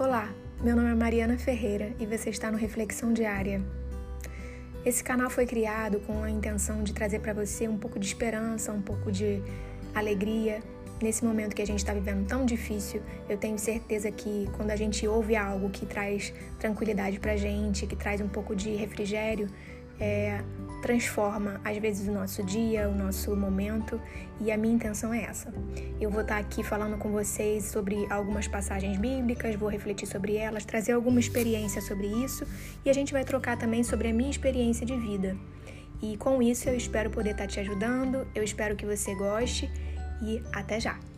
Olá, meu nome é Mariana Ferreira e você está no Reflexão Diária. Esse canal foi criado com a intenção de trazer para você um pouco de esperança, um pouco de alegria. Nesse momento que a gente está vivendo tão difícil, eu tenho certeza que quando a gente ouve algo que traz tranquilidade para gente, que traz um pouco de refrigério, é, transforma às vezes o nosso dia, o nosso momento, e a minha intenção é essa. Eu vou estar aqui falando com vocês sobre algumas passagens bíblicas, vou refletir sobre elas, trazer alguma experiência sobre isso, e a gente vai trocar também sobre a minha experiência de vida. E com isso eu espero poder estar te ajudando, eu espero que você goste e até já!